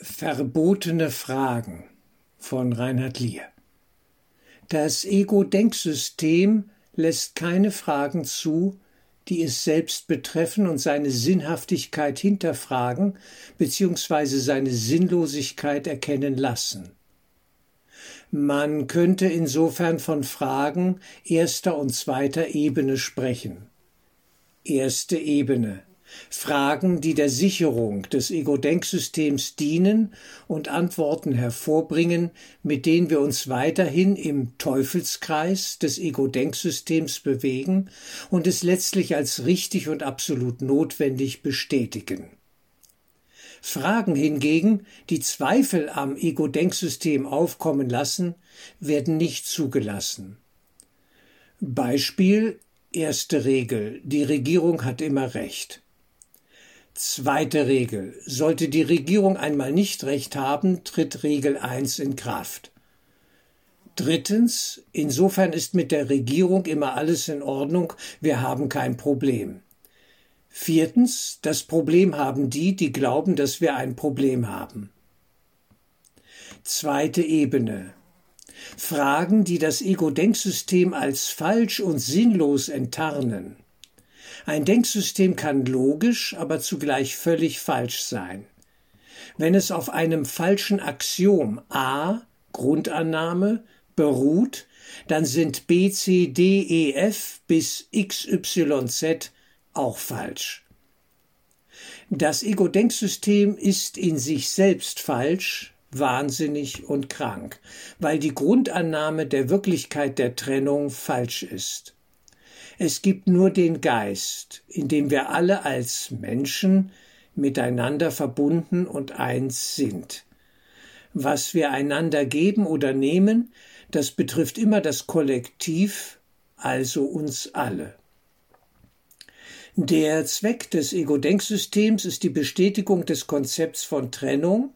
Verbotene Fragen von Reinhard Lier Das Ego-Denksystem lässt keine Fragen zu, die es selbst betreffen und seine Sinnhaftigkeit hinterfragen bzw. seine Sinnlosigkeit erkennen lassen. Man könnte insofern von Fragen erster und zweiter Ebene sprechen. Erste Ebene Fragen, die der Sicherung des Ego-Denksystems dienen und Antworten hervorbringen, mit denen wir uns weiterhin im Teufelskreis des Ego-Denksystems bewegen und es letztlich als richtig und absolut notwendig bestätigen. Fragen hingegen, die Zweifel am Ego-Denksystem aufkommen lassen, werden nicht zugelassen. Beispiel Erste Regel. Die Regierung hat immer Recht. Zweite Regel. Sollte die Regierung einmal nicht recht haben, tritt Regel 1 in Kraft. Drittens. Insofern ist mit der Regierung immer alles in Ordnung, wir haben kein Problem. Viertens. Das Problem haben die, die glauben, dass wir ein Problem haben. Zweite Ebene. Fragen, die das Ego-Denksystem als falsch und sinnlos enttarnen. Ein Denksystem kann logisch, aber zugleich völlig falsch sein. Wenn es auf einem falschen Axiom A, Grundannahme, beruht, dann sind B, C, D, E, F bis X, Y, Z auch falsch. Das Ego-Denksystem ist in sich selbst falsch, wahnsinnig und krank, weil die Grundannahme der Wirklichkeit der Trennung falsch ist. Es gibt nur den Geist, in dem wir alle als Menschen miteinander verbunden und eins sind. Was wir einander geben oder nehmen, das betrifft immer das Kollektiv, also uns alle. Der Zweck des Ego-Denksystems ist die Bestätigung des Konzepts von Trennung,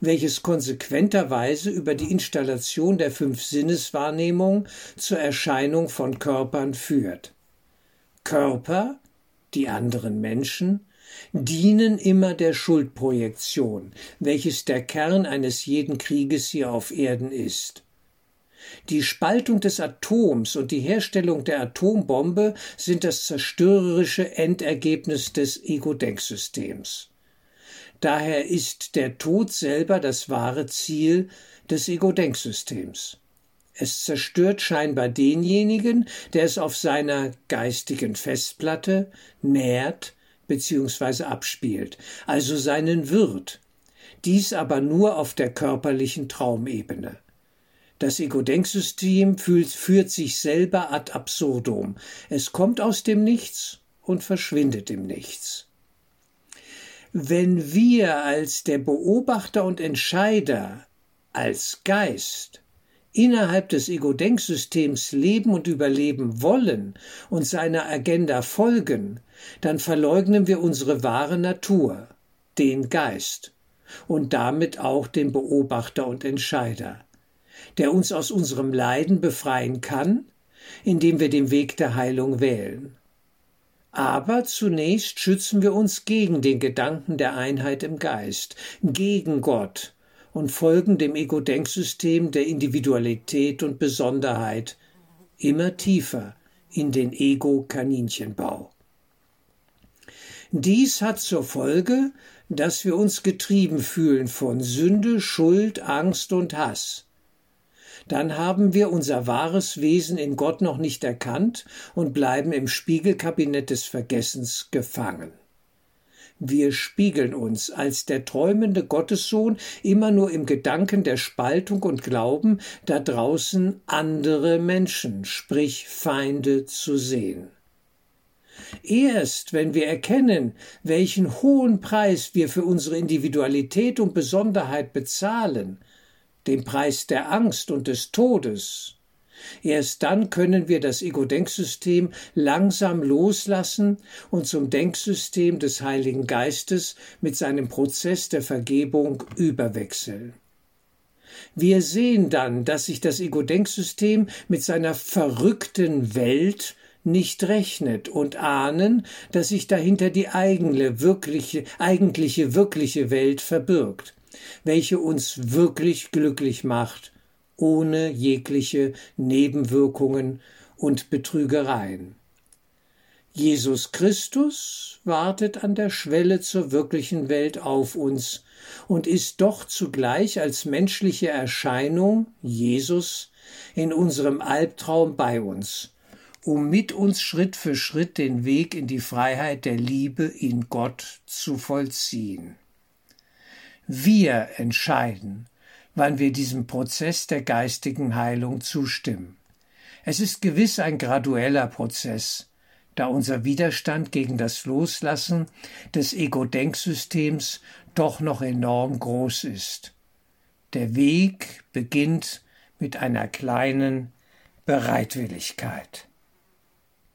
welches konsequenterweise über die Installation der fünf Sinneswahrnehmung zur Erscheinung von Körpern führt. Körper, die anderen Menschen, dienen immer der Schuldprojektion, welches der Kern eines jeden Krieges hier auf Erden ist. Die Spaltung des Atoms und die Herstellung der Atombombe sind das zerstörerische Endergebnis des Ego-Denksystems. Daher ist der Tod selber das wahre Ziel des Ego-Denksystems. Es zerstört scheinbar denjenigen, der es auf seiner geistigen Festplatte nährt bzw. abspielt, also seinen Wirt. Dies aber nur auf der körperlichen Traumebene. Das Ego-Denksystem führt sich selber ad absurdum. Es kommt aus dem Nichts und verschwindet im Nichts. Wenn wir als der Beobachter und Entscheider, als Geist, innerhalb des Ego-Denksystems leben und überleben wollen und seiner Agenda folgen, dann verleugnen wir unsere wahre Natur, den Geist, und damit auch den Beobachter und Entscheider, der uns aus unserem Leiden befreien kann, indem wir den Weg der Heilung wählen. Aber zunächst schützen wir uns gegen den Gedanken der Einheit im Geist, gegen Gott, und folgen dem Ego-Denksystem der Individualität und Besonderheit immer tiefer in den Ego-Kaninchenbau. Dies hat zur Folge, dass wir uns getrieben fühlen von Sünde, Schuld, Angst und Hass. Dann haben wir unser wahres Wesen in Gott noch nicht erkannt und bleiben im Spiegelkabinett des Vergessens gefangen. Wir spiegeln uns als der träumende Gottessohn immer nur im Gedanken der Spaltung und glauben, da draußen andere Menschen, sprich Feinde, zu sehen. Erst wenn wir erkennen, welchen hohen Preis wir für unsere Individualität und Besonderheit bezahlen, den Preis der Angst und des Todes, Erst dann können wir das Ego-Denksystem langsam loslassen und zum Denksystem des Heiligen Geistes mit seinem Prozess der Vergebung überwechseln. Wir sehen dann, dass sich das Ego-Denksystem mit seiner verrückten Welt nicht rechnet und ahnen, dass sich dahinter die eigene, wirkliche, eigentliche, wirkliche Welt verbirgt welche uns wirklich glücklich macht, ohne jegliche Nebenwirkungen und Betrügereien. Jesus Christus wartet an der Schwelle zur wirklichen Welt auf uns und ist doch zugleich als menschliche Erscheinung, Jesus, in unserem Albtraum bei uns, um mit uns Schritt für Schritt den Weg in die Freiheit der Liebe in Gott zu vollziehen. Wir entscheiden, wann wir diesem Prozess der geistigen Heilung zustimmen. Es ist gewiss ein gradueller Prozess, da unser Widerstand gegen das Loslassen des Ego-Denksystems doch noch enorm groß ist. Der Weg beginnt mit einer kleinen Bereitwilligkeit.